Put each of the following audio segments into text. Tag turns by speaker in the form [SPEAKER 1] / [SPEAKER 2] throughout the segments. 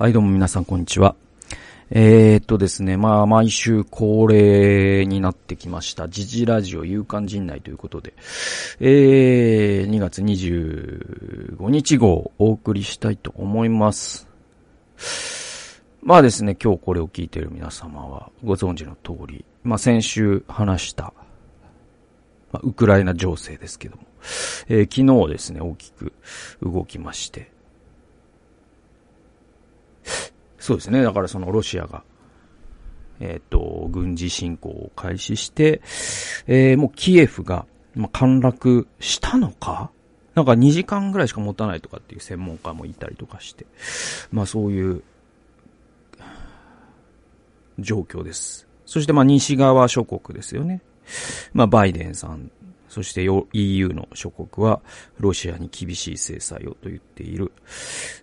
[SPEAKER 1] はい、どうも皆さん、こんにちは。えー、っとですね、まあ、毎週恒例になってきました、時事ラジオ夕刊陣内ということで、えー、2月25日号お送りしたいと思います。まあですね、今日これを聞いている皆様はご存知の通り、まあ先週話した、まあ、ウクライナ情勢ですけども、えー、昨日ですね、大きく動きまして、そうですね。だからそのロシアが、えっ、と、軍事侵攻を開始して、えー、もうキエフが、まあ、陥落したのか？なんか2時間ぐらいしか持たないとかっていう専門家もいたりとかして、まあそういう状況です。そしてまあ西側諸国ですよね。まあバイデンさん、そして EU の諸国はロシアに厳しい制裁をと言っている。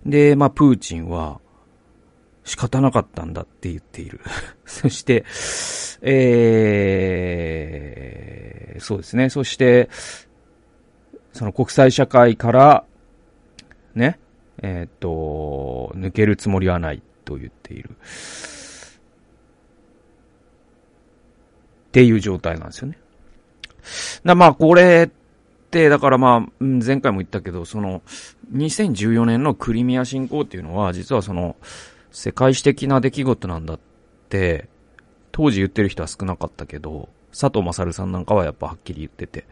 [SPEAKER 1] で、まあプーチンは仕方なかったんだって言っている。そして、えー、そうですね。そして、その国際社会から、ね、えー、っと、抜けるつもりはないと言っている。っていう状態なんですよね。だまあ、これって、だからまあ、前回も言ったけど、その、2014年のクリミア侵攻っていうのは、実はその、世界史的な出来事なんだって、当時言ってる人は少なかったけど、佐藤勝さんなんかはやっぱはっきり言ってて。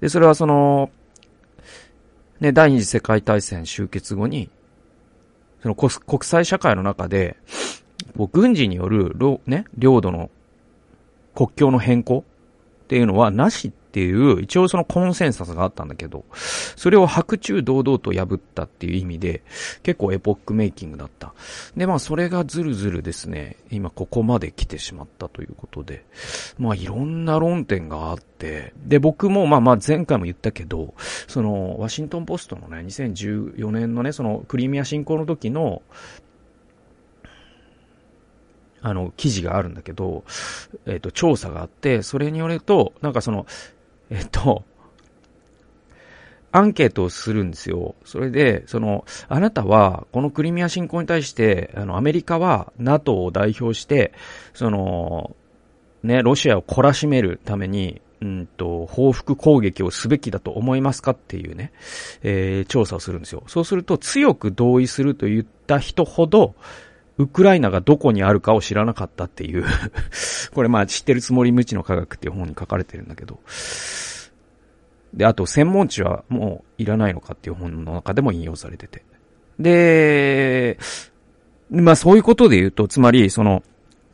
[SPEAKER 1] で、それはその、ね、第二次世界大戦終結後に、その国際社会の中で、軍事による、ね、領土の国境の変更っていうのはなしっていう、一応そのコンセンサスがあったんだけど、それを白昼堂々と破ったっていう意味で、結構エポックメイキングだった。で、まあそれがずるずるですね、今ここまで来てしまったということで、まあいろんな論点があって、で、僕もまあまあ前回も言ったけど、その、ワシントンポストのね、2014年のね、そのクリミア侵攻の時の、あの、記事があるんだけど、えっ、ー、と、調査があって、それによると、なんかその、えっと、アンケートをするんですよ。それで、その、あなたは、このクリミア侵攻に対して、あの、アメリカは NATO を代表して、その、ね、ロシアを懲らしめるために、うんと、報復攻撃をすべきだと思いますかっていうね、えー、調査をするんですよ。そうすると、強く同意すると言った人ほど、ウクライナがどこにあるかを知らなかったっていう これまあ知ってるつもり無知の科学っていう本に書かれてるんだけど。で、あと専門知はもういらないのかっていう本の中でも引用されてて。で、まあそういうことで言うと、つまりその、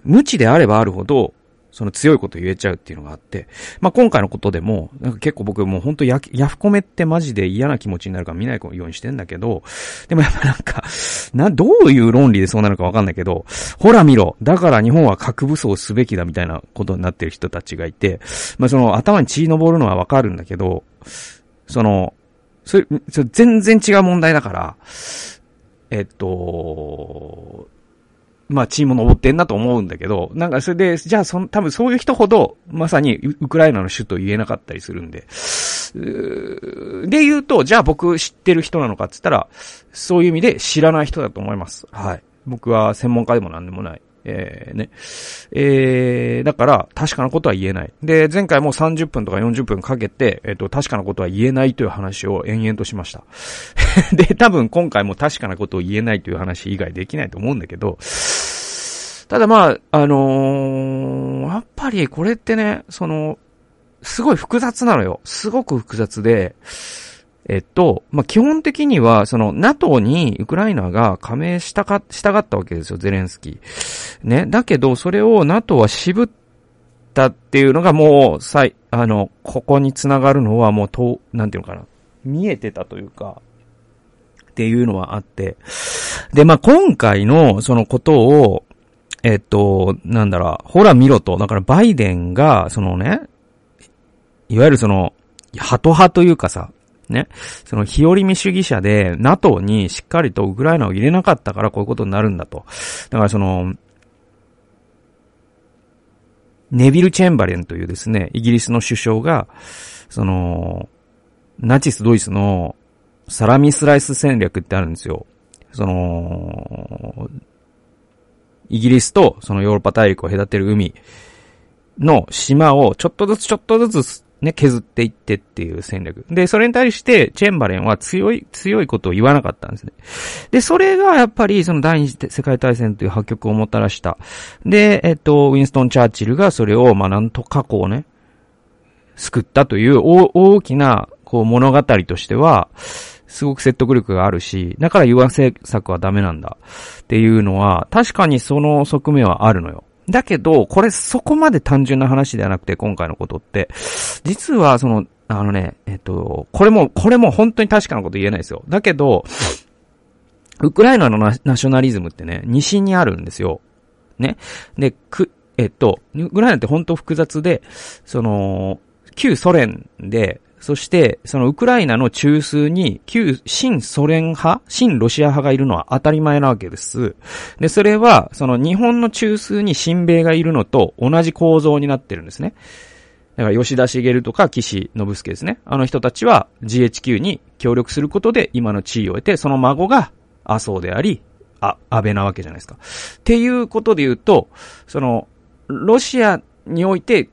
[SPEAKER 1] 無知であればあるほど、その強いこと言えちゃうっていうのがあって、まあ、今回のことでも、なんか結構僕もう本当や、ヤフコメってマジで嫌な気持ちになるから見ないようにしてんだけど、でもやっぱなんか、な、どういう論理でそうなるかわかんないけど、ほら見ろ、だから日本は核武装すべきだみたいなことになってる人たちがいて、まあ、その頭に血昇るのはわかるんだけど、その、それ、それ全然違う問題だから、えっと、まあ、チーム登ってんなと思うんだけど、なんかそれで、じゃあその、多分そういう人ほど、まさにウクライナの首都言えなかったりするんで、で言うと、じゃあ僕知ってる人なのかって言ったら、そういう意味で知らない人だと思います。はい。僕は専門家でも何でもない。えー、ね。えー、だから、確かなことは言えない。で、前回も30分とか40分かけて、えっ、ー、と、確かなことは言えないという話を延々としました。で、多分今回も確かなことを言えないという話以外できないと思うんだけど、ただまあ、あのー、やっぱりこれってね、その、すごい複雑なのよ。すごく複雑で、えっと、まあ、基本的には、その、NATO にウクライナが加盟したか、したがったわけですよ、ゼレンスキー。ね。だけど、それを NATO は渋ったっていうのがもう、さい、あの、ここにつながるのはもう、と、なんていうのかな。見えてたというか、っていうのはあって。で、まあ、今回の、そのことを、えっと、なんだろう、ほら見ろと。だからバイデンが、そのね、いわゆるその、ハト派というかさ、ね。その日和見主義者で NATO にしっかりとウクライナを入れなかったからこういうことになるんだと。だからその、ネビル・チェンバレンというですね、イギリスの首相が、その、ナチス・ドイツのサラミスライス戦略ってあるんですよ。その、イギリスとそのヨーロッパ大陸を隔てる海の島をちょっとずつちょっとずつね、削っていってっていう戦略。で、それに対して、チェンバレンは強い、強いことを言わなかったんですね。で、それがやっぱり、その第二次世界大戦という破局をもたらした。で、えっと、ウィンストン・チャーチルがそれを、まあ、なんとかこうね、救ったという大きな、こう、物語としては、すごく説得力があるし、だから融和政策はダメなんだっていうのは、確かにその側面はあるのよ。だけど、これそこまで単純な話ではなくて、今回のことって、実はその、あのね、えっと、これも、これも本当に確かなこと言えないですよ。だけど、ウクライナのナショナリズムってね、西にあるんですよ。ね。で、く、えっと、ウクライナって本当複雑で、その、旧ソ連で、そして、そのウクライナの中枢に、旧新ソ連派、新ロシア派がいるのは当たり前なわけです。で、それは、その日本の中枢に新米がいるのと同じ構造になってるんですね。だから吉田茂とか岸信介ですね。あの人たちは GHQ に協力することで今の地位を得て、その孫が麻生であり、あ、安倍なわけじゃないですか。っていうことで言うと、その、ロシアにおいて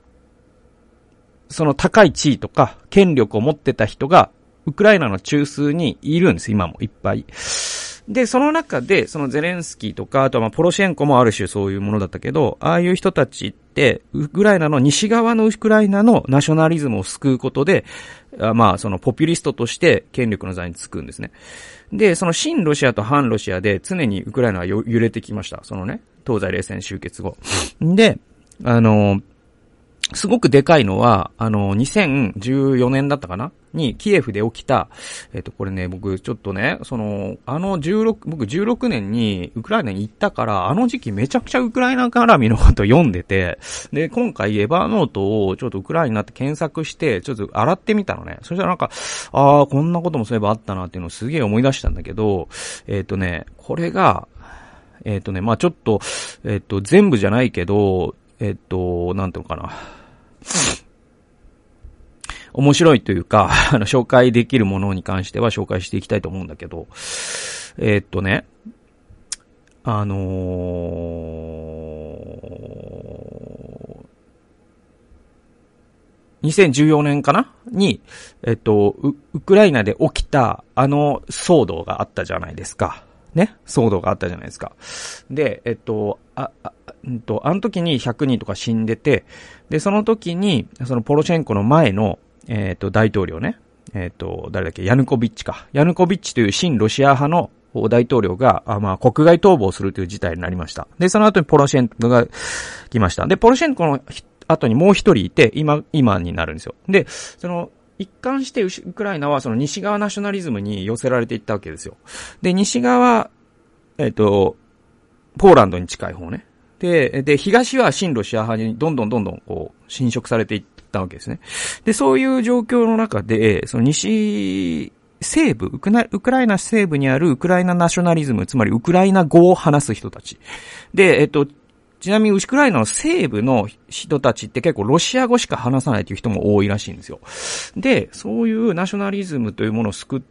[SPEAKER 1] その高い地位とか権力を持ってた人が、ウクライナの中枢にいるんです、今もいっぱい。で、その中で、そのゼレンスキーとか、あとはまあポロシェンコもある種そういうものだったけど、ああいう人たちって、ウクライナの西側のウクライナのナショナリズムを救うことで、まあそのポピュリストとして権力の座につくんですね。で、その新ロシアと反ロシアで常にウクライナは揺れてきました。そのね、東西冷戦終結後。で、あの、すごくでかいのは、あの、2014年だったかな？に、キエフで起きた、えっ、と、これね、僕、ちょっとね、その、あの16、僕16年にウクライナに行ったから、あの時期めちゃくちゃウクライナ絡みのこと読んでて、で、今回エヴァーノートをちょっとウクライナって検索して、ちょっと洗ってみたのね。そしたらなんか、ああ、こんなこともそういえばあったなっていうのをすげえ思い出したんだけど、えっ、とね、これが、えっ、とね、まあちょっと、えっ、と、全部じゃないけど、えっ、と、なんていうのかな。面白いというか、あの、紹介できるものに関しては紹介していきたいと思うんだけど、えー、っとね、あのー、2014年かな？に、えっと、ウクライナで起きたあの騒動があったじゃないですか。ね、騒動があったじゃないですか。で、えっと、あ、あ、うんと、あの時に100人とか死んでて、で、その時に、そのポロシェンコの前の、えっと、大統領ね、えっと、誰だっけ、ヤヌコビッチか。ヤヌコビッチという新ロシア派の大統領が、あまあ、国外逃亡するという事態になりました。で、その後にポロシェンコが来ました。で、ポロシェンコの後にもう一人いて、今、今になるんですよ。で、その、一貫してウクライナはその西側ナショナリズムに寄せられていったわけですよ。で、西側、えっ、ー、と、ポーランドに近い方ね。で、で、東は親ロシア派にどんどんどんどんこう、侵食されていったわけですね。で、そういう状況の中で、その西、西部ウクウクライナ西部にあるウクライナナショナリズム、つまりウクライナ語を話す人たち。で、えっと、ちなみにウクライナの西部の人たちって結構ロシア語しか話さないという人も多いらしいんですよ。で、そういうナショナリズムというものを救っ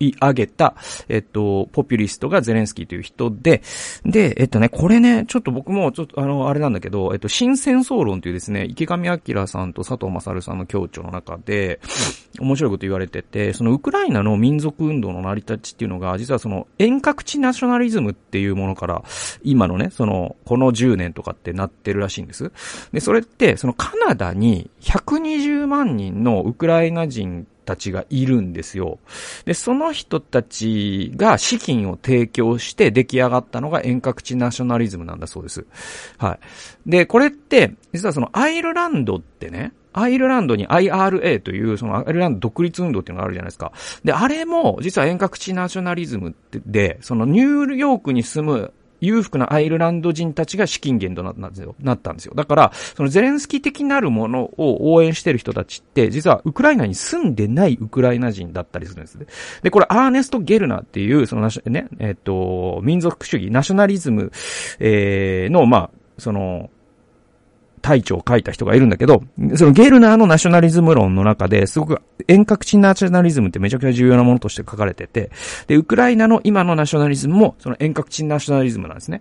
[SPEAKER 1] い上げた、えっと、ポピュリストがゼレンスキーという人で、で、えっとね、これね、ちょっと僕も、ちょっと、あの、あれなんだけど、えっと、新戦争論というですね、池上彰さんと佐藤正さんの協調の中で、面白いこと言われてて、そのウクライナの民族運動の成り立ちっていうのが、実はその遠隔地ナショナリズムっていうものから、今のね、その、この10年とかってなってるらしいんです。で、それって、そのカナダに120万人のウクライナ人たちがいるんですよ。で、その人たちが資金を提供して出来上がったのが遠隔地ナショナリズムなんだそうです。はい。で、これって、実はそのアイルランドってね、アイルランドに IRA という、そのアイルランド独立運動っていうのがあるじゃないですか。で、あれも、実は遠隔地ナショナリズムで、そのニューヨークに住む裕福なアイルランド人たちが資金源となったんですよ。だから、そのゼレンスキー的なるものを応援してる人たちって、実はウクライナに住んでないウクライナ人だったりするんですね。で、これアーネスト・ゲルナっていう、そのね、えっ、と、民族主義、ナショナリズム、えー、の、まあ、その、隊長を書いた人がいるんだけど、そのゲルナーのナショナリズム論の中ですごく遠隔地ナショナリズムってめちゃくちゃ重要なものとして書かれてて、で、ウクライナの今のナショナリズムもその遠隔地ナショナリズムなんですね。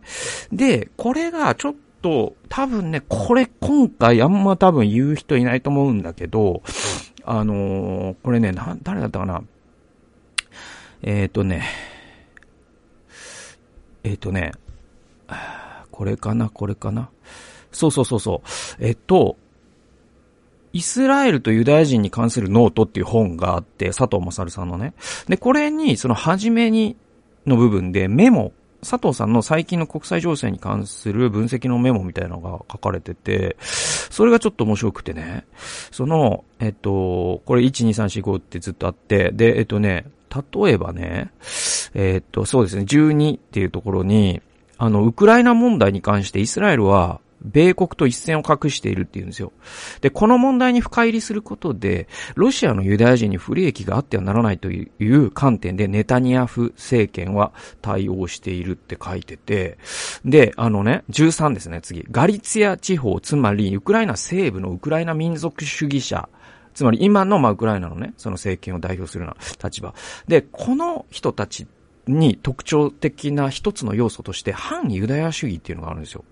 [SPEAKER 1] で、これがちょっと、多分ね、これ今回あんま多分言う人いないと思うんだけど、あのー、これね、な、誰だったかな？えっ、ー、とね、えっ、ー、とね、これかな、これかな？そうそうそうそう。えっと、イスラエルとユダヤ人に関するノートっていう本があって、佐藤優さんのね。で、これに、その初めに、の部分でメモ、佐藤さんの最近の国際情勢に関する分析のメモみたいなのが書かれてて、それがちょっと面白くてね。その、えっと、これ1、2、3、4、5ってずっとあって、で、えっとね、例えばね、えっと、そうですね、12っていうところに、あの、ウクライナ問題に関してイスラエルは、米国と一線を画しているって言うんですよ。で、この問題に深入りすることで、ロシアのユダヤ人に不利益があってはならないという観点でネタニヤフ政権は対応しているって書いてて、で、あのね、13ですね、次。ガリツィア地方、つまりウクライナ西部のウクライナ民族主義者、つまり今のまあウクライナのね、その政権を代表するような立場。で、この人たちに特徴的な一つの要素として反ユダヤ主義っていうのがあるんですよ。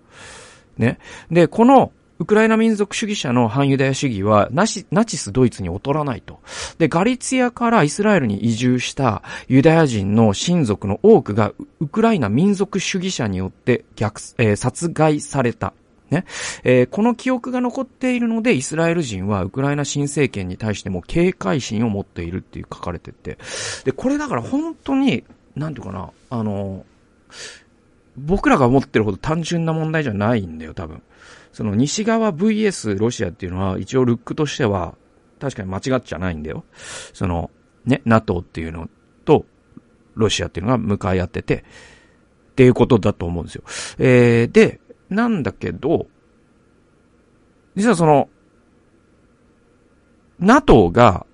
[SPEAKER 1] ね。で、このウクライナ民族主義者の反ユダヤ主義はナチナチスドイツに劣らないと。で、ガリツィアからイスラエルに移住したユダヤ人の親族の多くがウクライナ民族主義者によって逆、えー、殺害された。ね。えー、この記憶が残っているので、イスラエル人はウクライナ新政権に対しても警戒心を持っているっていう書かれてて。で、これだから本当になんていうかな、あの、僕らが思ってるほど単純な問題じゃないんだよ、多分。その西側 VS ロシアっていうのは一応ルックとしては確かに間違っちゃないんだよ。その、ね、NATO っていうのとロシアっていうのが向かい合ってて、っていうことだと思うんですよ。えー、で、なんだけど、実はその、NATO が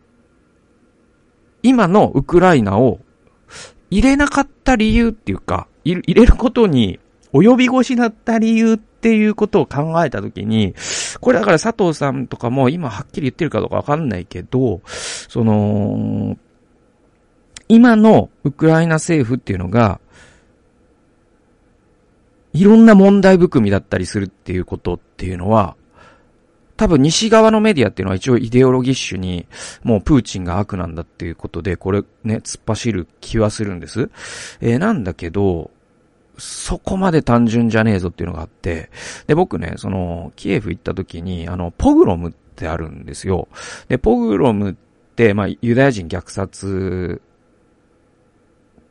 [SPEAKER 1] 今のウクライナを入れなかった理由っていうか、入れることに及び腰だった理由っていうことを考えたときに、これだから佐藤さんとかも今はっきり言ってるかどうかわかんないけど、その、今のウクライナ政府っていうのが、いろんな問題含みだったりするっていうことっていうのは、多分西側のメディアっていうのは一応イデオロギッシュに、もうプーチンが悪なんだっていうことで、これね、突っ走る気はするんです。えー、なんだけど、そこまで単純じゃねえぞっていうのがあって、で、僕ね、その、キエフ行った時に、あの、ポグロムってあるんですよ。で、ポグロムって、まあ、ユダヤ人虐殺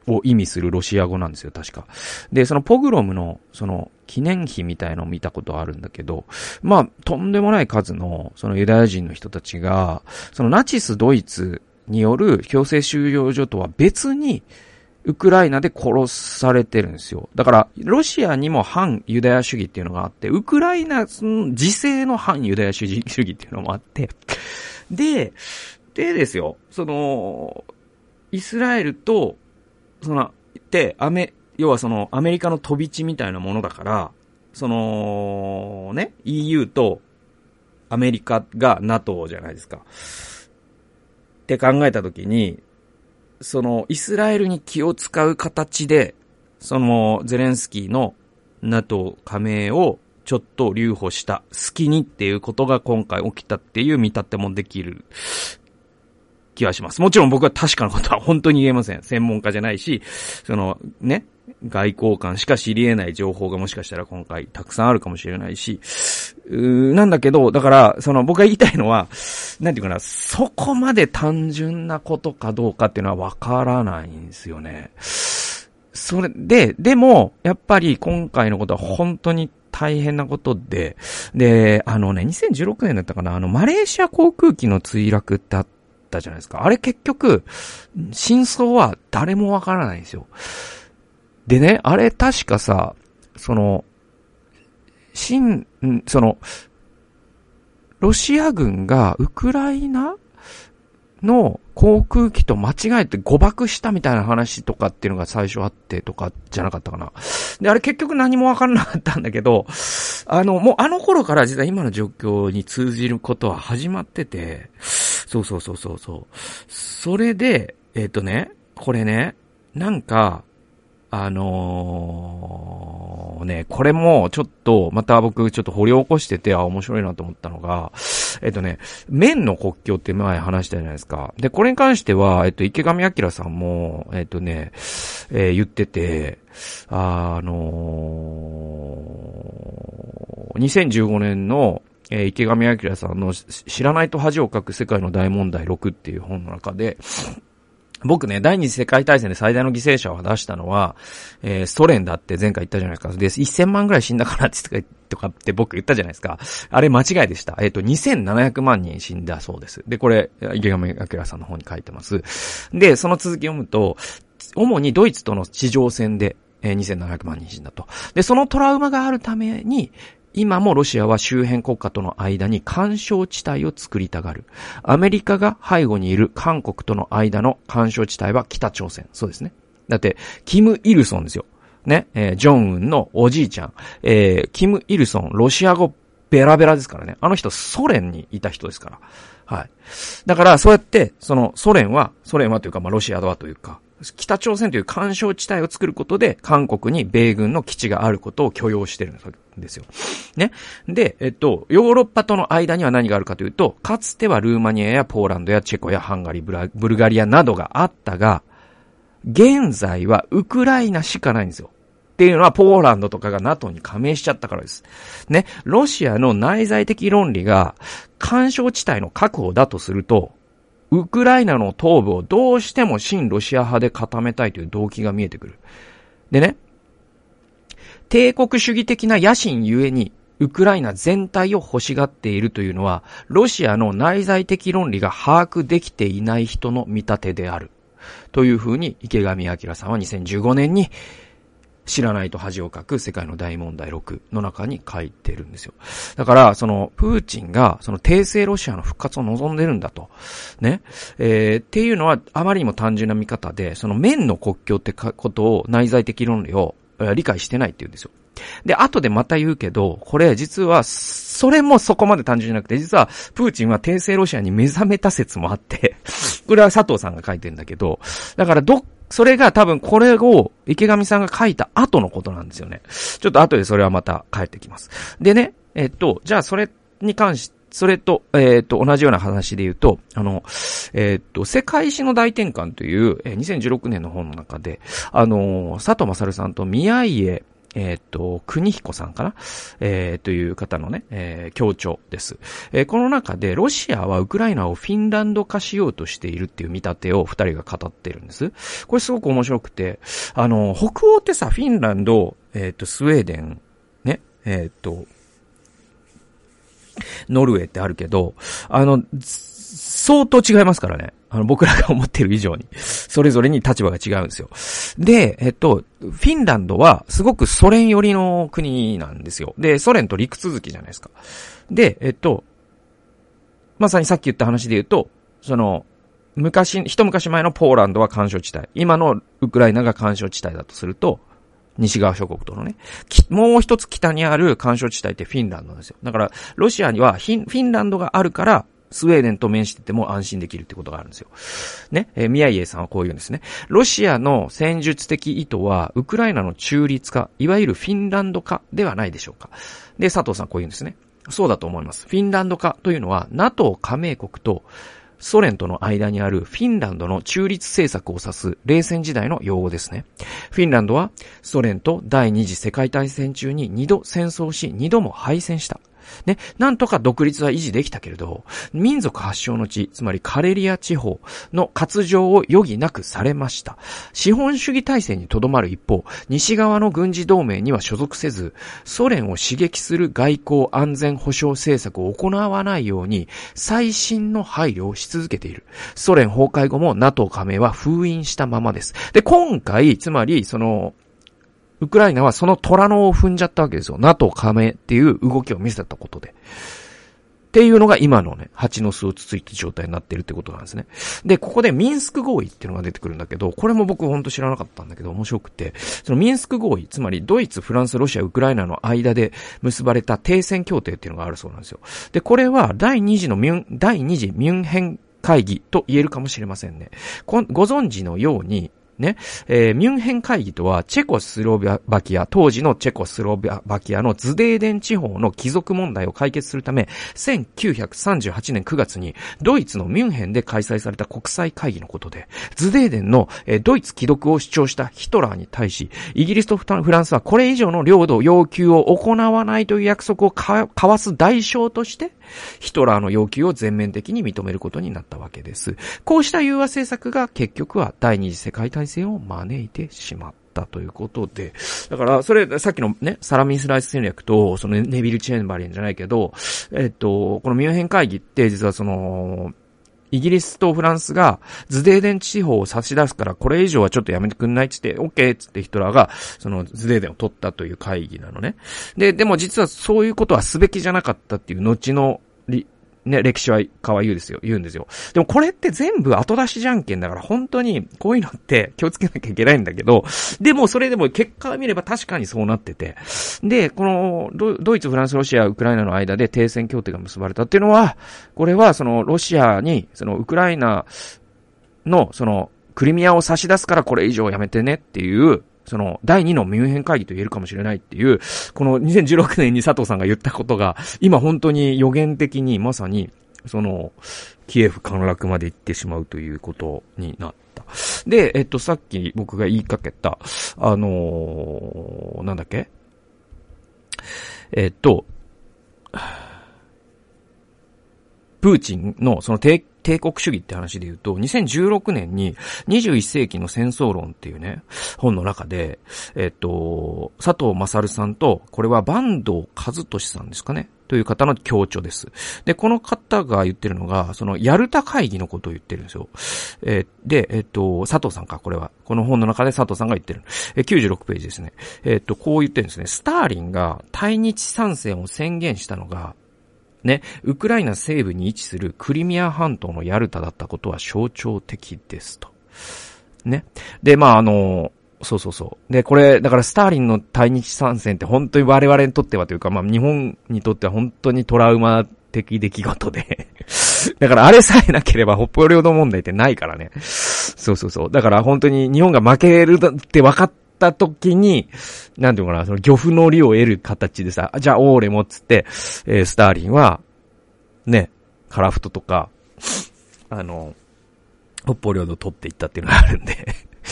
[SPEAKER 1] を意味するロシア語なんですよ、確か。で、そのポグロムの、その、記念碑みたいのを見たことあるんだけど、まあ、とんでもない数の、そのユダヤ人の人たちが、そのナチスドイツによる強制収容所とは別に、ウクライナで殺されてるんですよ。だから、ロシアにも反ユダヤ主義っていうのがあって、ウクライナ、その自制の反ユダヤ主義主義っていうのもあって、で、でですよ、その、イスラエルと、その、で、アメ、要はその、アメリカの飛び地みたいなものだから、その、ね、EU とアメリカが NATO じゃないですか。って考えたときに、その、イスラエルに気を使う形で、その、ゼレンスキーの NATO 加盟をちょっと留保した隙にっていうことが今回起きたっていう見立てもできる気はします。もちろん僕は確かなことは本当に言えません。専門家じゃないし、その、ね、外交官しか知り得ない情報がもしかしたら今回たくさんあるかもしれないし、なんだけど、だから、その僕が言いたいのは、なんていうかな、そこまで単純なことかどうかっていうのはわからないんですよね。それで、でも、やっぱり今回のことは本当に大変なことで、で、あのね、2016年だったかな、あの、マレーシア航空機の墜落ってあったじゃないですか。あれ結局、真相は誰もわからないんですよ。でね、あれ確かさ、その、新、その、ロシア軍がウクライナの航空機と間違えて誤爆したみたいな話とかっていうのが最初あってとかじゃなかったかな。で、あれ結局何もわからなかったんだけど、あの、もうあの頃から実は今の状況に通じることは始まってて、そうそうそうそうそう。それで、えっ、ー、とね、これね、なんか、あのー、ね、これもちょっと、また僕ちょっと掘り起こしてて、あ、面白いなと思ったのが、えっとね、麺の国境って前話したじゃないですか。で、これに関しては、えっと、池上彰さんも、えっとね、えー、言ってて、あのー、2015年の、えー、池上彰さんの知らないと恥をかく世界の大問題6っていう本の中で、僕ね、第二次世界大戦で最大の犠牲者を出したのは、えー、ソ連だって前回言ったじゃないですか。で、1000万ぐらい死んだからってとかって僕言ったじゃないですか。あれ間違いでした。えっ、ー、と、2700万人死んだそうです。で、これ、池上彰さんの方に書いてます。で、その続き読むと、主にドイツとの地上戦で、えー、2700万人死んだと。で、そのトラウマがあるために、今もロシアは周辺国家との間に干渉地帯を作りたがる。アメリカが背後にいる韓国との間の干渉地帯は北朝鮮。そうですね。だって、キム・イルソンですよ。ね、えー、ジョンウンのおじいちゃん。えー、キム・イルソン、ロシア語ベラベラですからね。あの人、ソ連にいた人ですから。はい。だから、そうやって、その、ソ連は、ソ連はというか、まあ、ロシアはというか、北朝鮮という干渉地帯を作ることで、韓国に米軍の基地があることを許容してるんですよ。ね。で、えっと、ヨーロッパとの間には何があるかというと、かつてはルーマニアやポーランドやチェコやハンガリー、ブルガリアなどがあったが、現在はウクライナしかないんですよ。っていうのは、ポーランドとかが NATO に加盟しちゃったからです。ね。ロシアの内在的論理が、干渉地帯の確保だとすると、ウクライナの東部をどうしても親ロシア派で固めたいという動機が見えてくる。でね、帝国主義的な野心ゆえに、ウクライナ全体を欲しがっているというのは、ロシアの内在的論理が把握できていない人の見立てである。というふうに池上彰さんは2015年に知らないと恥をかく世界の大問題6の中に書いてるんですよ。だから、その、プーチンが、その、帝政ロシアの復活を望んでるんだと。ね。えー、っていうのは、あまりにも単純な見方で、その、面の国境ってことを、内在的論理を、理解してないって言うんですよ。で、後でまた言うけど、これ実は、それもそこまで単純じゃなくて、実は、プーチンは帝政ロシアに目覚めた説もあって これは佐藤さんが書いてんだけど、だからどっそれが多分これを池上さんが書いた後のことなんですよね。ちょっと後でそれはまた帰ってきます。でね、えっと、じゃあそれに関し、それと、えっと、同じような話で言うと、あの、えっと、世界史の大転換という、え2016年の本の中で、あの、佐藤勝さんと宮家えっ、と、国彦さんかな？えー、という方のね、えー、協調です。えー、この中で、ロシアはウクライナをフィンランド化しようとしているっていう見立てを二人が語ってるんです。これすごく面白くて、あの、北欧ってさ、フィンランド、えっ、と、スウェーデン、ね、えっ、と、ノルウェーってあるけど、あの、相当違いますからね。あの、僕らが思ってる以上に。それぞれに立場が違うんですよ。で、えっと、フィンランドはすごくソ連寄りの国なんですよ。で、ソ連と陸続きじゃないですか。で、えっと、まさにさっき言った話で言うと、その、昔、一昔前のポーランドは干渉地帯。今のウクライナが干渉地帯だとすると、西側諸国とのね、もう一つ北にある干渉地帯ってフィンランドなんですよ。だから、ロシアにはフィンランドがあるから、スウェーデンと面してても安心できるってことがあるんですよ。ね？えー、宮家さんはこう言うんですね。ロシアの戦術的意図は、ウクライナの中立化、いわゆるフィンランド化ではないでしょうか。で、佐藤さんこう言うんですね。そうだと思います。フィンランド化というのは、NATO 加盟国とソ連との間にあるフィンランドの中立政策を指す冷戦時代の用語ですね。フィンランドはソ連と第二次世界大戦中に二度戦争し二度も敗戦した。ね、なんとか独立は維持できたけれど、民族発祥の地、つまりカレリア地方の活情を余儀なくされました。資本主義体制にとどまる一方、西側の軍事同盟には所属せず、ソ連を刺激する外交安全保障政策を行わないように、最新の配慮をし続けている。ソ連崩壊後も NATO 加盟は封印したままです。で、今回、つまり、その、ウクライナはその虎のを踏んじゃったわけですよ。NATO 加盟っていう動きを見せたことで。っていうのが今のね、蜂の巣をつついた状態になってるってことなんですね。で、ここでミンスク合意っていうのが出てくるんだけど、これも僕ほんと知らなかったんだけど、面白くて、そのミンスク合意、つまりドイツ、フランス、ロシア、ウクライナの間で結ばれた停戦協定っていうのがあるそうなんですよ。で、これは第2次のミュン、第2次ミュンヘン会議と言えるかもしれませんね。ご存知のように、ね、えー、ミュンヘン会議とは、チェコスロバキア、当時のチェコスロバキアのズデーデン地方の貴族問題を解決するため、1938年9月に、ドイツのミュンヘンで開催された国際会議のことで、ズデーデンの、えー、ドイツ既読を主張したヒトラーに対し、イギリスとフランスはこれ以上の領土要求を行わないという約束を交わす代償として、ヒトラーの要求を全面的に認めることになったわけです。こうした融和政策が結局は第二次世界大戦を招いてしまった。ということで。だから、それ、さっきのね、サラミスライス戦略と、そのネビル・チェンバリンじゃないけど、えっと、このミュンヘン会議って、実はその、イギリスとフランスがズデーデン地方を差し出すからこれ以上はちょっとやめてくんないっつって、オッケーっつってヒトラーがそのズデーデンを取ったという会議なのね。で、でも実はそういうことはすべきじゃなかったっていう後のね、歴史は川言うですよ、言うんですよ。でもこれって全部後出しじゃんけんだから本当にこういうのって気をつけなきゃいけないんだけど、でもそれでも結果を見れば確かにそうなってて、で、このドイツ、フランス、ロシア、ウクライナの間で停戦協定が結ばれたっていうのは、これはそのロシアに、そのウクライナのそのクリミアを差し出すからこれ以上やめてねっていうその、第2のミュンヘン会議と言えるかもしれないっていう、この2016年に佐藤さんが言ったことが、今本当に予言的にまさに、その、キエフ陥落まで行ってしまうということになった。で、えっと、さっき僕が言いかけた、あのー、なんだっけ？えっと、プーチンのその帝帝国主義って話で言うと、2016年に21世紀の戦争論っていうね、本の中で、えっと、佐藤正さんと、これは坂東和俊さんですかね。という方の強調です。で、この方が言ってるのが、その、ヤルタ会議のことを言ってるんですよ。えー、で、えっ、と、佐藤さんか、これは。この本の中で佐藤さんが言ってる。えー、96ページですね。えっ、と、こう言ってるんですね。スターリンが対日参戦を宣言したのが、ね、ウクライナ西部に位置するクリミア半島のヤルタだったことは象徴的ですと。ね。で、まあ、あの、そうそうそう。で、これ、だからスターリンの対日参戦って本当に我々にとってはというか、まあ日本にとっては本当にトラウマ的出来事で だからあれさえなければ北方領土問題ってないからね。そうそうそう。だから本当に日本が負けるって分かった時に、なんていうのかな、その漁夫の利を得る形でさ、じゃあオーレもっつって、えー、スターリンは、ね、カラフトとか、あの、北方領土取っていったっていうのがあるんで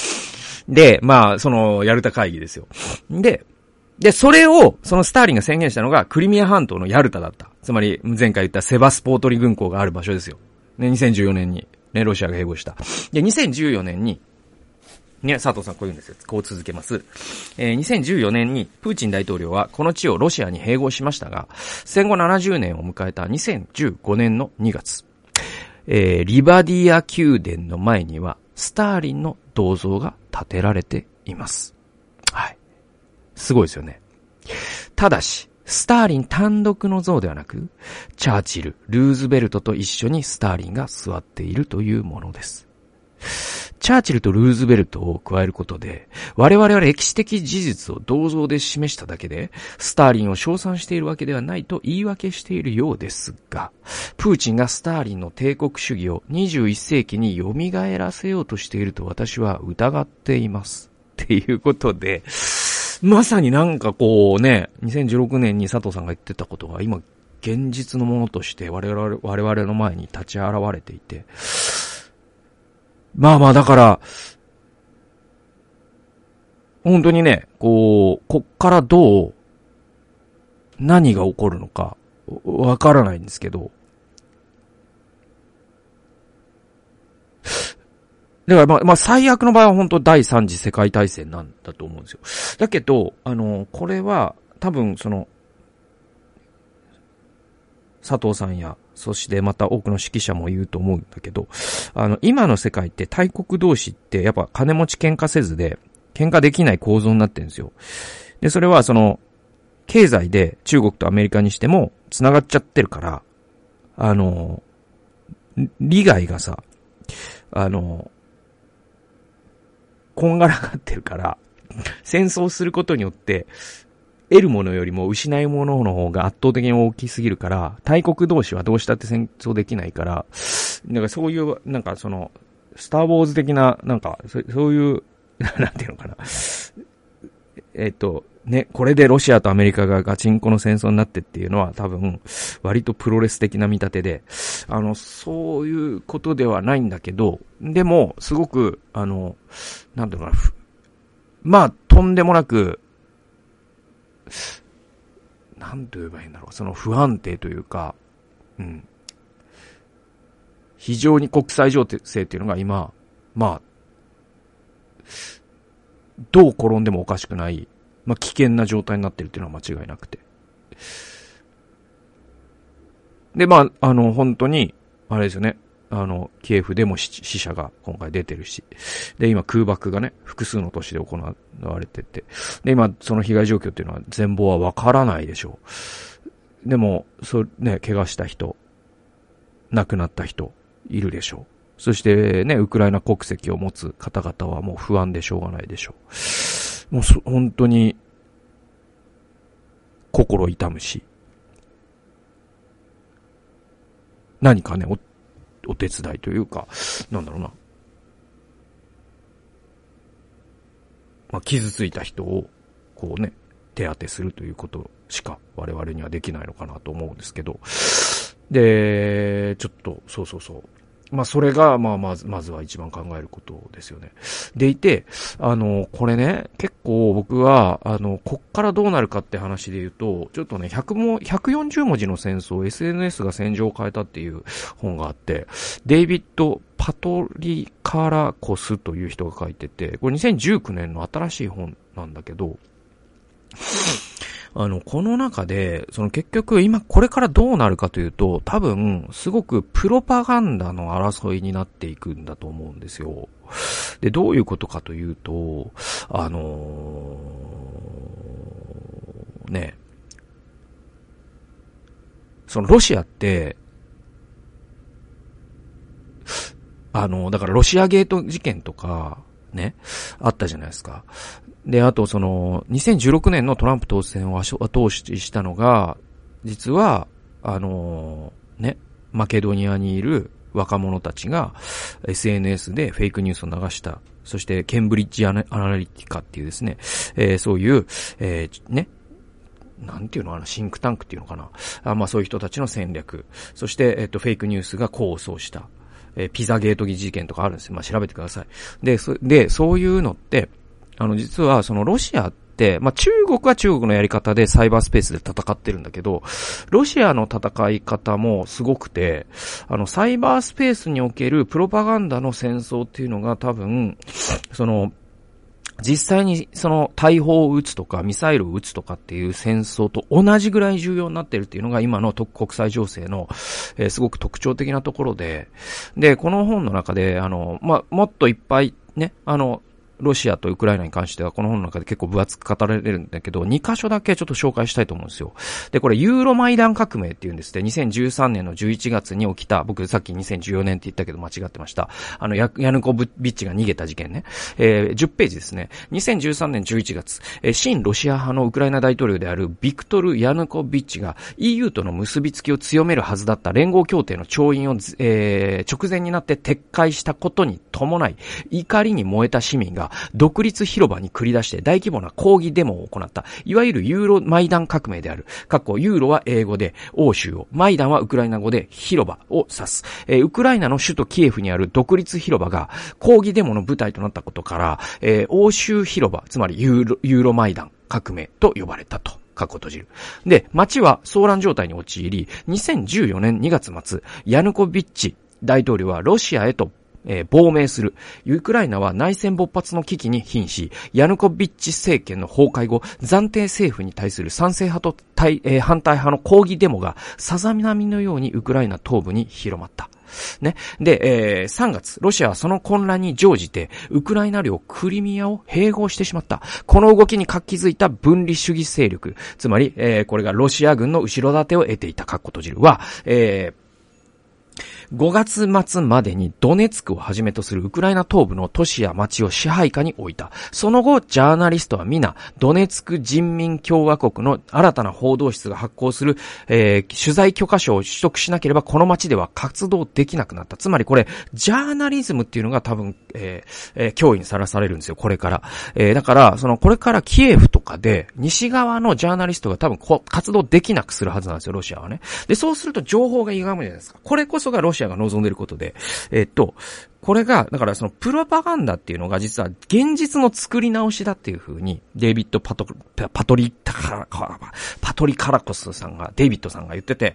[SPEAKER 1] で、まあ、その、ヤルタ会議ですよ。で、で、それを、そのスターリンが宣言したのが、クリミア半島のヤルタだった。つまり、前回言ったセバスポートリ軍港がある場所ですよ。ね、2014年に、ね、ロシアが併合した。で、2014年に、ね、佐藤さんこう言うんですよ。こう続けます。えー、2014年にプーチン大統領はこの地をロシアに併合しましたが、戦後70年を迎えた2015年の2月、えー、リバディア宮殿の前にはスターリンの銅像が建てられています。はい。すごいですよね。ただし、スターリン単独の像ではなく、チャーチル、ルーズベルトと一緒にスターリンが座っているというものです。チャーチルとルーズベルトを加えることで、我々は歴史的事実を銅像で示しただけで、スターリンを称賛しているわけではないと言い訳しているようですが、プーチンがスターリンの帝国主義を21世紀に蘇らせようとしていると私は疑っています。っていうことで、まさになんかこうね、2016年に佐藤さんが言ってたことが今現実のものとして我々我々の前に立ち現れていて、まあまあ、だから、本当にね、こう、こっからどう、何が起こるのか、わからないんですけど、だからまあ、まあ最悪の場合は本当第三次世界大戦なんだと思うんですよ。だけど、あの、これは多分その、佐藤さんやそしてまた多くの指揮者も言うと思うんだけど、あの、今の世界って大国同士ってやっぱ金持ち喧嘩せずで、喧嘩できない構造になってるんですよ。で、それはその、経済で中国とアメリカにしても繋がっちゃってるから、あの、利害がさ、あの、こんがらがってるから、戦争することによって、得るものよりも失うものの方が圧倒的に大きすぎるから、大国同士はどうしたって戦争できないから、なんかそういう、なんかその、スターウォーズ的な、なんか、そういう、なんていうのかな。えっ、と、ね、これでロシアとアメリカがガチンコの戦争になってっていうのは多分、割とプロレス的な見立てで、あの、そういうことではないんだけど、でも、すごく、あの、なんていうのかな、まあ、とんでもなく、なんと言えばいいんだろう、その不安定というか、うん。非常に国際情勢っていうのが今、まあ、どう転んでもおかしくない、まあ危険な状態になってるっていうのは間違いなくて。で、まあ、あの、本当に、あれですよね。あの、キエフでも死者が今回出てるし。で、今空爆がね、複数の都市で行われてて。で、今、その被害状況っていうのは全貌はわからないでしょう。でも、そう、ね、怪我した人、亡くなった人、いるでしょう。そしてね、ウクライナ国籍を持つ方々はもう不安でしょうがないでしょう。もう本当に、心痛むし、何かね、お、手伝いというか、なんだろうな。まあ、傷ついた人を、こうね、手当てするということしか我々にはできないのかなと思うんですけど。で、ちょっと、そうそうそう。まあ、それが、まあ、まず、まずは一番考えることですよね。でいて、あの、これね、結構僕は、あの、こっからどうなるかって話で言うと、ちょっとね、100も、140文字の戦争、SNS が戦場を変えたっていう本があって、デイビッド・パトリカラコスという人が書いてて、これ2019年の新しい本なんだけど、あの、この中で、その結局今これからどうなるかというと、多分、すごくプロパガンダの争いになっていくんだと思うんですよ。で、どういうことかというと、あのー、ね、そのロシアって、あの、だからロシアゲート事件とか、ね、あったじゃないですか。で、あとその、2016年のトランプ当選を後押ししたのが、実は、あのね、マケドニアにいる若者たちが SNS でフェイクニュースを流した。そして、ケンブリッジアナリティカっていうですね、えー、そういう、えー、ね、なんていうのかな、シンクタンクっていうのかな。あまあそういう人たちの戦略。そして、えっと、フェイクニュースが構想した。えー、ピザゲート事件とかあるんですよ。まあ調べてください。で、そ、で、そういうのって、あの、実は、そのロシアって、まあ、中国は中国のやり方でサイバースペースで戦ってるんだけど、ロシアの戦い方もすごくて、あの、サイバースペースにおけるプロパガンダの戦争っていうのが多分、その、実際にその大砲を撃つとかミサイルを撃つとかっていう戦争と同じぐらい重要になってるっていうのが今の国際情勢の、え、すごく特徴的なところで、で、この本の中で、あの、まあ、もっといっぱいね、あの、ロシアとウクライナに関してはこの本の中で結構分厚く語られるんだけど、2箇所だけちょっと紹介したいと思うんですよ。で、これユーロマイダン革命って言うんですって、2013年の11月に起きた、僕さっき2014年って言ったけど間違ってました。あの、ヤヌコビッチが逃げた事件ね。えー、10ページですね。2013年11月、えー、新ロシア派のウクライナ大統領であるビクトル・ヤヌコビッチが EU との結びつきを強めるはずだった連合協定の調印を、えー、直前になって撤回したことに伴い、怒りに燃えた市民がが独立広場に繰り出して大規模な抗議デモを行った、いわゆるユーロマイダン革命である。過去、ユーロは英語で欧州を、マイダンはウクライナ語で広場を指す。えー、ウクライナの首都キエフにある独立広場が抗議デモの舞台となったことから、えー、欧州広場、つまりユーロ、ユーロマイダン革命と呼ばれたと。過去閉じる。で、街は騒乱状態に陥り、2014年2月末、ヤヌコビッチ大統領はロシアへとえー、亡命する。ウクライナは内戦勃発の危機に瀕し、ヤヌコビッチ政権の崩壊後、暫定政府に対する賛成派と対、えー、反対派の抗議デモが、さざ波のようにウクライナ東部に広まった。ね。で、えー、3月、ロシアはその混乱に乗じて、ウクライナ領クリミアを併合してしまった。この動きに活気づいた分離主義勢力、つまり、えー、これがロシア軍の後ろ盾を得ていた、カッコ閉じるは、えー、5月末までにドネツクをはじめとするウクライナ東部の都市や町を支配下に置いた。その後、ジャーナリストは皆、ドネツク人民共和国の新たな報道室が発行する、えー、取材許可証を取得しなければ、この町では活動できなくなった。つまりこれ、ジャーナリズムっていうのが多分、えーえー、脅威にさらされるんですよ、これから。えー、だから、その、これからキエフとかで、西側のジャーナリストが多分活動できなくするはずなんですよ、ロシアはね。で、そうすると情報が歪むじゃないですか。これこそがロシアシアが望んでいることで、えっと、これが、だからそのプロパガンダっていうのが実は現実の作り直しだっていう風に、デイビッド・パト、パトリ、パトリ・カラコスさんが、デイビッドさんが言ってて、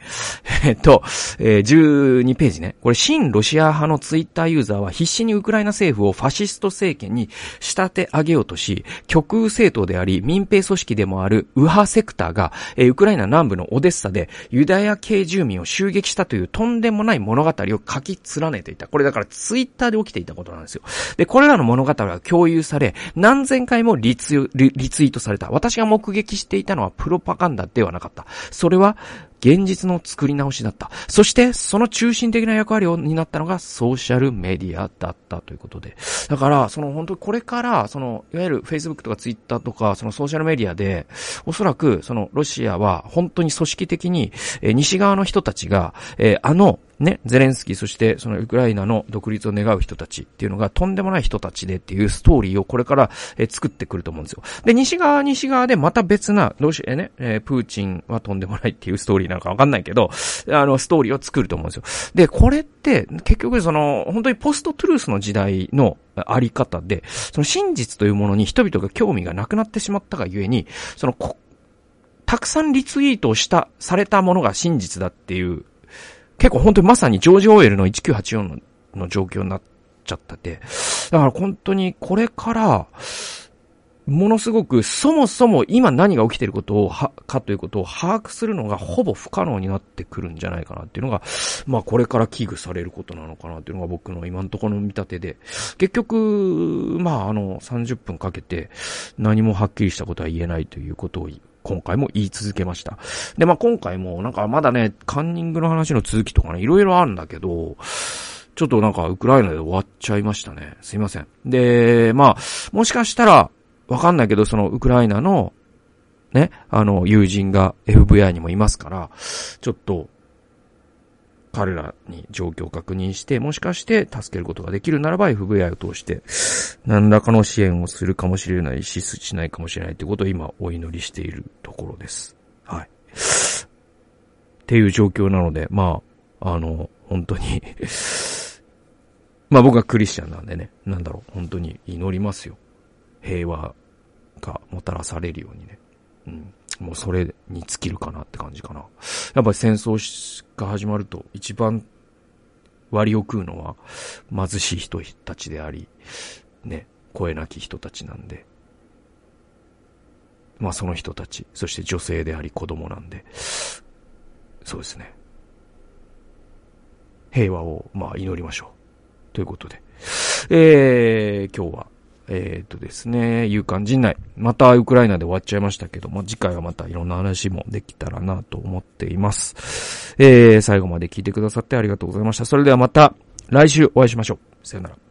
[SPEAKER 1] えっと、えー、12ページね。これ、新ロシア派のツイッターユーザーは必死にウクライナ政府をファシスト政権に仕立て上げようとし、極右政党であり、民兵組織でもある右派セクターが、えー、ウクライナ南部のオデッサでユダヤ系住民を襲撃したというとんでもない物語を書き連ねていた。これだからツイッターターで起きていたことなんですよ。で、これらの物語が共有され、何千回もリツリリツイートされた。私が目撃していたのはプロパガンダではなかった。それは、現実の作り直しだった。そして、その中心的な役割を担ったのがソーシャルメディアだったということで。だから、その本当にこれから、その、いわゆる Facebook とか Twitter とか、そのソーシャルメディアで、おそらく、その、ロシアは本当に組織的に、えー、西側の人たちが、えー、あの、ね、ゼレンスキー、そしてそのウクライナの独立を願う人たちっていうのがとんでもない人たちでっていうストーリーをこれからえ作ってくると思うんですよ。で、西側西側でまた別な、ロシアね、えプーチンはとんでもないっていうストーリーなのかわかんないけど、あの、ストーリーを作ると思うんですよ。で、これって結局その、本当にポストトゥルースの時代のあり方で、その真実というものに人々が興味がなくなってしまったがゆえに、その、たくさんリツイートをした、されたものが真実だっていう結構本当にまさにジョージ・オーエルの1984のの状況になっちゃってて、だから本当にこれから、ものすごく、そもそも今何が起きてることを、は、かということを把握するのがほぼ不可能になってくるんじゃないかなっていうのが、まあこれから危惧されることなのかなっていうのが僕の今のところの見立てで、結局、まああの、30分かけて何もはっきりしたことは言えないということを今回も言い続けました。で、まあ、今回もなんかまだね、カンニングの話の続きとかね、いろいろあるんだけど、ちょっとなんかウクライナで終わっちゃいましたね。すいません。で、まあ、もしかしたら、わかんないけど、そのウクライナの、ね、あの、友人が FBI にもいますから、ちょっと、彼らに状況を確認して、もしかして助けることができるならば FBI を通して、何らかの支援をするかもしれないし、しないかもしれないということを今お祈りしているところです。はい。っていう状況なので、まあ、あの、本当にまあ僕はクリスチャンなんでね、なんだろう、本当に祈りますよ。平和がもたらされるようにね。うん。もうそれに尽きるかなって感じかな。やっぱり戦争が始まると一番割を食うのは貧しい人たちであり、ね、声なき人たちなんで。まあその人たち、そして女性であり子供なんで、そうですね。平和を、まあ祈りましょう。ということで。えー、今日はえっ、ー、とですね、勇敢陣内。またウクライナで終わっちゃいましたけども、次回はまたいろんな話もできたらなと思っています。えー、最後まで聞いてくださってありがとうございました。それではまた来週お会いしましょう。さよなら。